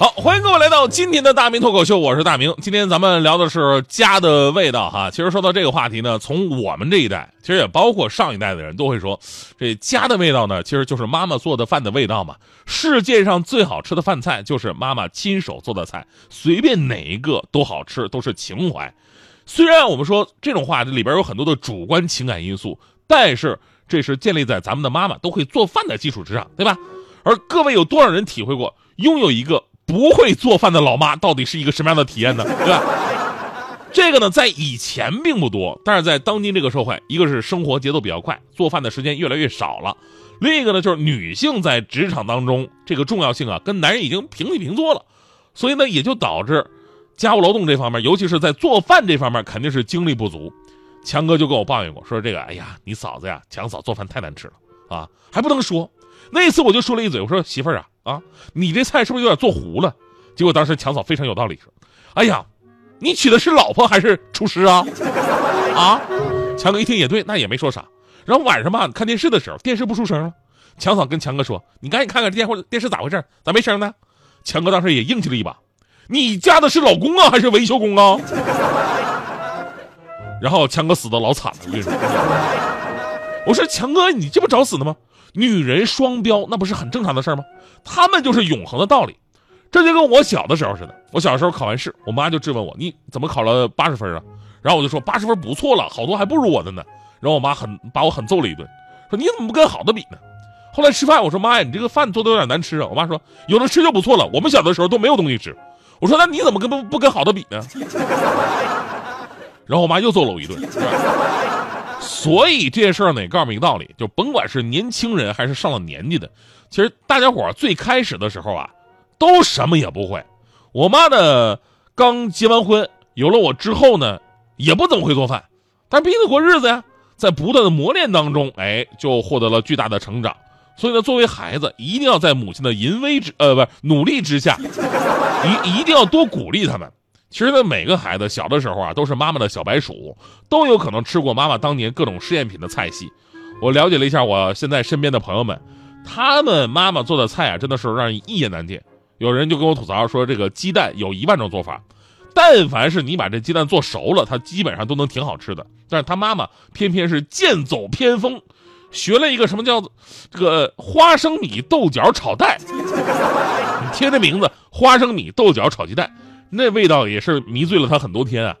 好，欢迎各位来到今天的大明脱口秀，我是大明。今天咱们聊的是家的味道哈。其实说到这个话题呢，从我们这一代，其实也包括上一代的人都会说，这家的味道呢，其实就是妈妈做的饭的味道嘛。世界上最好吃的饭菜就是妈妈亲手做的菜，随便哪一个都好吃，都是情怀。虽然我们说这种话里边有很多的主观情感因素，但是这是建立在咱们的妈妈都会做饭的基础之上，对吧？而各位有多少人体会过拥有一个？不会做饭的老妈到底是一个什么样的体验呢？对吧？这个呢，在以前并不多，但是在当今这个社会，一个是生活节奏比较快，做饭的时间越来越少了；另一个呢，就是女性在职场当中这个重要性啊，跟男人已经平起平坐了，所以呢，也就导致家务劳动这方面，尤其是在做饭这方面，肯定是精力不足。强哥就跟我抱怨过，说这个，哎呀，你嫂子呀，强嫂做饭太难吃了啊，还不能说。那次我就说了一嘴，我说媳妇儿啊。啊，你这菜是不是有点做糊了？结果当时强嫂非常有道理说：“哎呀，你娶的是老婆还是厨师啊？”啊，强哥一听也对，那也没说啥。然后晚上吧，看电视的时候，电视不出声了。强嫂跟强哥说：“你赶紧看看这电或电视咋回事？咋没声呢？”强哥当时也硬气了一把：“你嫁的是老公啊，还是维修工啊？”然后强哥死的老惨了，我跟你说。我说强哥，你这不找死呢吗？女人双标，那不是很正常的事吗？他们就是永恒的道理，这就跟我小的时候似的。我小时候考完试，我妈就质问我：“你怎么考了八十分啊？”然后我就说：“八十分不错了，好多还不如我的呢。”然后我妈狠把我狠揍了一顿，说：“你怎么不跟好的比呢？”后来吃饭，我说：“妈呀，你这个饭做的有点难吃啊！”我妈说：“有的吃就不错了，我们小的时候都没有东西吃。”我说：“那你怎么跟不不跟好的比呢？”然后我妈又揍了我一顿。所以这件事儿呢，也告诉我们一个道理，就甭管是年轻人还是上了年纪的，其实大家伙最开始的时候啊，都什么也不会。我妈呢，刚结完婚，有了我之后呢，也不怎么会做饭，但是逼着过日子呀，在不断的磨练当中，哎，就获得了巨大的成长。所以呢，作为孩子，一定要在母亲的淫威之呃，不是努力之下，一一定要多鼓励他们。其实呢，每个孩子小的时候啊，都是妈妈的小白鼠，都有可能吃过妈妈当年各种试验品的菜系。我了解了一下，我现在身边的朋友们，他们妈妈做的菜啊，真的是让人一言难尽。有人就跟我吐槽说，这个鸡蛋有一万种做法，但凡是你把这鸡蛋做熟了，它基本上都能挺好吃的。但是他妈妈偏偏是剑走偏锋，学了一个什么叫做这个花生米豆角炒蛋，你听这名字，花生米豆角炒鸡蛋。那味道也是迷醉了他很多天啊！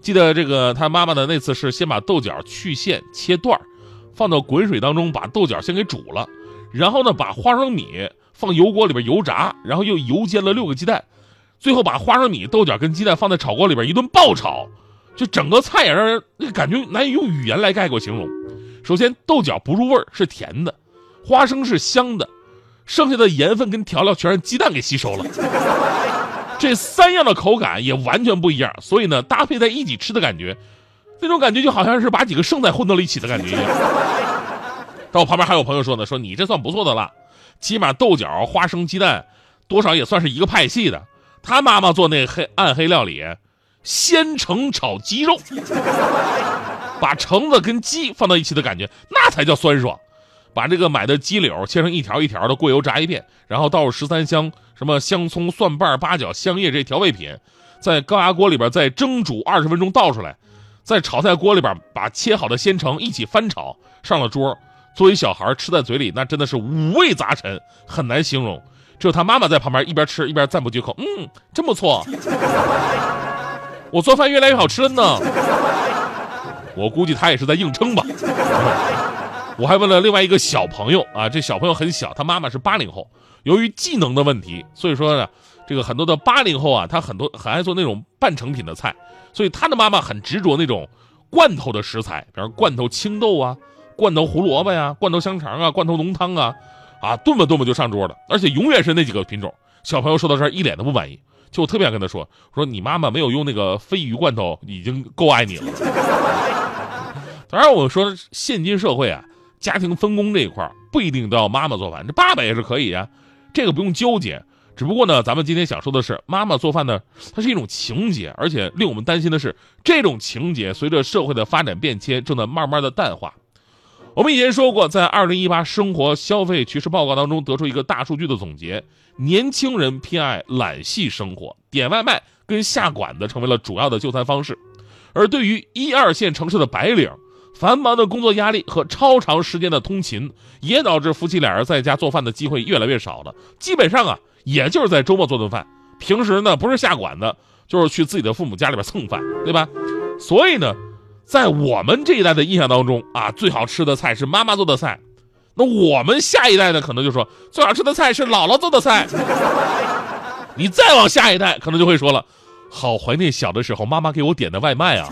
记得这个他妈妈的那次是先把豆角去线切段放到滚水当中把豆角先给煮了，然后呢把花生米放油锅里边油炸，然后又油煎了六个鸡蛋，最后把花生米、豆角跟鸡蛋放在炒锅里边一顿爆炒，就整个菜也让人那感觉难以用语言来概括形容。首先豆角不入味是甜的，花生是香的，剩下的盐分跟调料全让鸡蛋给吸收了。这三样的口感也完全不一样，所以呢，搭配在一起吃的感觉，那种感觉就好像是把几个剩菜混到了一起的感觉一样。但我旁边还有朋友说呢，说你这算不错的了，起码豆角、花生、鸡蛋，多少也算是一个派系的。他妈妈做那黑暗黑料理，鲜橙炒鸡肉，把橙子跟鸡放到一起的感觉，那才叫酸爽。把这个买的鸡柳切成一条一条的，过油炸一遍，然后倒入十三香，什么香葱、蒜瓣、八角、香叶这调味品，在高压锅里边再蒸煮二十分钟，倒出来，在炒菜锅里边把切好的鲜橙一起翻炒，上了桌。作为小孩吃在嘴里，那真的是五味杂陈，很难形容。只有他妈妈在旁边一边吃一边赞不绝口：“嗯，真不错，我做饭越来越好吃了呢。”我估计他也是在硬撑吧。我还问了另外一个小朋友啊，这小朋友很小，他妈妈是八零后，由于技能的问题，所以说呢，这个很多的八零后啊，他很多很爱做那种半成品的菜，所以他的妈妈很执着那种罐头的食材，比如罐头青豆啊，罐头胡萝卜呀，罐头香肠啊，罐头浓汤啊，啊炖吧炖吧就上桌了，而且永远是那几个品种。小朋友说到这儿一脸的不满意，就我特别想跟他说，说你妈妈没有用那个鲱鱼罐头已经够爱你了。当然我说现今社会啊。家庭分工这一块不一定都要妈妈做饭，这爸爸也是可以啊，这个不用纠结。只不过呢，咱们今天想说的是，妈妈做饭呢，它是一种情节，而且令我们担心的是，这种情节随着社会的发展变迁，正在慢慢的淡化。我们以前说过，在二零一八生活消费趋势报告当中，得出一个大数据的总结：年轻人偏爱懒系生活，点外卖跟下馆子成为了主要的就餐方式。而对于一二线城市的白领，繁忙的工作压力和超长时间的通勤，也导致夫妻俩人在家做饭的机会越来越少了。基本上啊。也就是在周末做顿饭，平时呢不是下馆子，就是去自己的父母家里边蹭饭，对吧？所以呢，在我们这一代的印象当中啊，最好吃的菜是妈妈做的菜，那我们下一代呢，可能就说最好吃的菜是姥姥做的菜。你再往下一代，可能就会说了，好怀念小的时候妈妈给我点的外卖啊。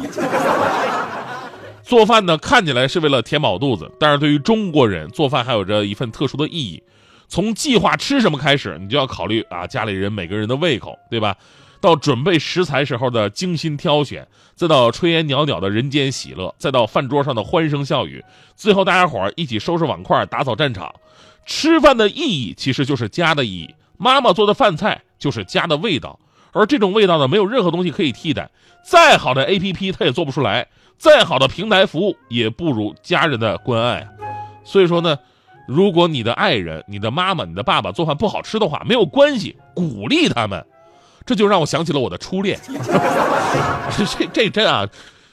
做饭呢，看起来是为了填饱肚子，但是对于中国人，做饭还有着一份特殊的意义。从计划吃什么开始，你就要考虑啊家里人每个人的胃口，对吧？到准备食材时候的精心挑选，再到炊烟袅袅的人间喜乐，再到饭桌上的欢声笑语，最后大家伙儿一起收拾碗筷，打扫战场。吃饭的意义其实就是家的意义，妈妈做的饭菜就是家的味道，而这种味道呢，没有任何东西可以替代。再好的 APP 它也做不出来，再好的平台服务也不如家人的关爱。所以说呢。如果你的爱人、你的妈妈、你的爸爸做饭不好吃的话，没有关系，鼓励他们。这就让我想起了我的初恋。这这真啊，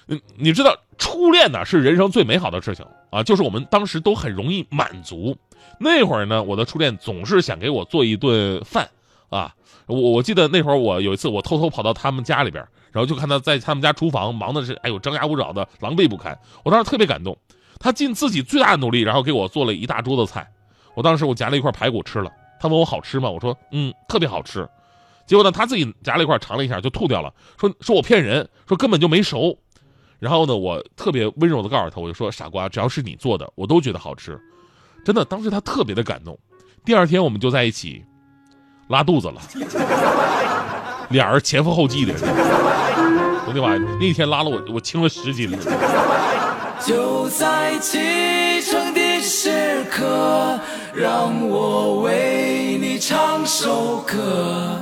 嗯，你知道初恋呢是人生最美好的事情啊，就是我们当时都很容易满足。那会儿呢，我的初恋总是想给我做一顿饭啊。我我记得那会儿我有一次我偷偷跑到他们家里边，然后就看他在他们家厨房忙的是哎呦张牙舞爪的，狼狈不堪。我当时特别感动。他尽自己最大的努力，然后给我做了一大桌子菜。我当时我夹了一块排骨吃了，他问我好吃吗？我说嗯，特别好吃。结果呢，他自己夹了一块尝了一下就吐掉了，说说我骗人，说根本就没熟。然后呢，我特别温柔的告诉他，我就说傻瓜，只要是你做的，我都觉得好吃。真的，当时他特别的感动。第二天我们就在一起拉肚子了，俩人前赴后继的。我的妈呀，那天拉了我，我轻了十斤了。就在启程的时刻，让我为你唱首歌。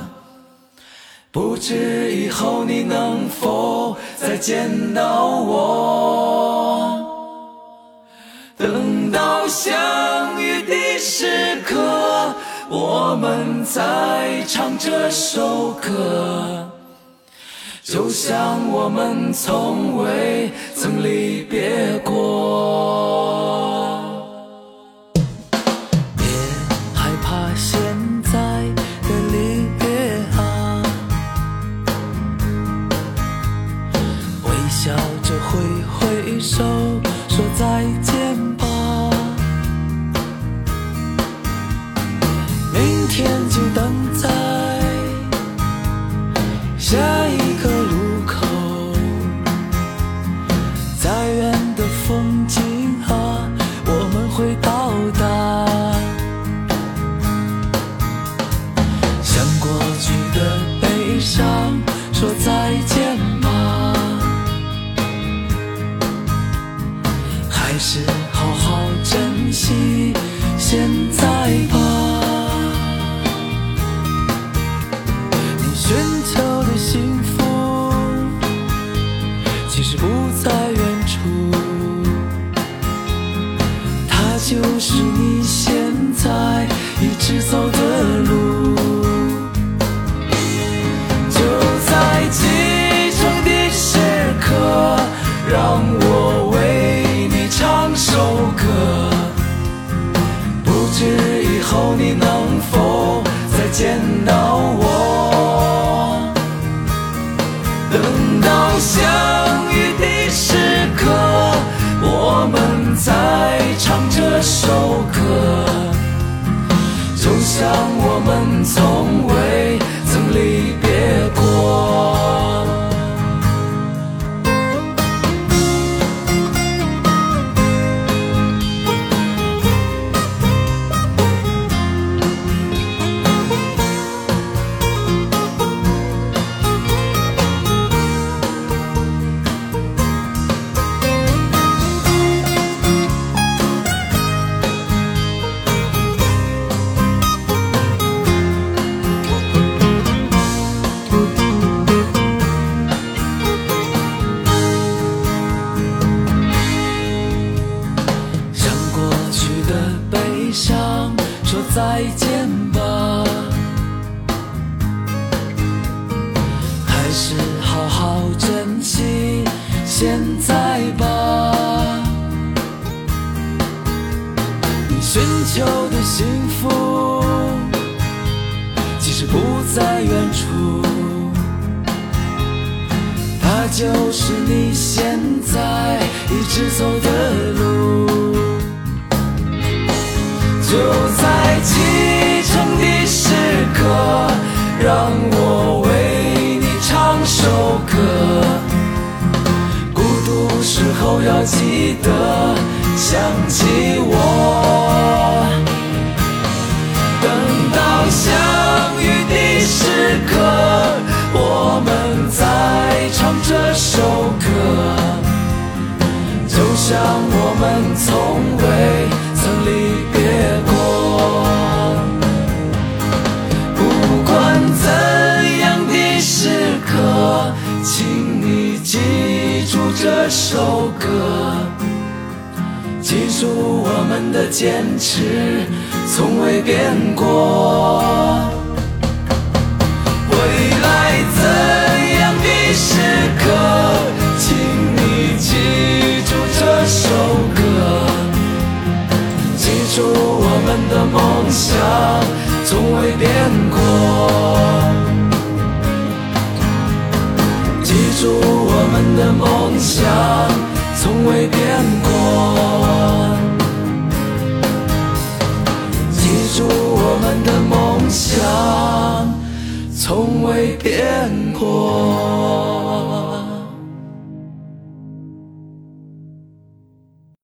不知以后你能否再见到我？等到相遇的时刻，我们再唱这首歌。就像我们从未曾离别过。风景啊，我们会到达。向过去的悲伤说再见吧，还是好好珍惜现在吧。你选择。我为你唱首歌不知以后你能否再见到我？等到相遇的时刻我们再唱这首歌。就像现在吧。你寻求的幸福，其实不在远处，它就是你现在一直走的路。就要记得想起我。等到相遇的时刻，我们再唱这首歌。就像我们从未曾离别这首歌，记住我们的坚持从未变过。未来怎样的时刻，请你记住这首歌，记住我们的梦想从未变过，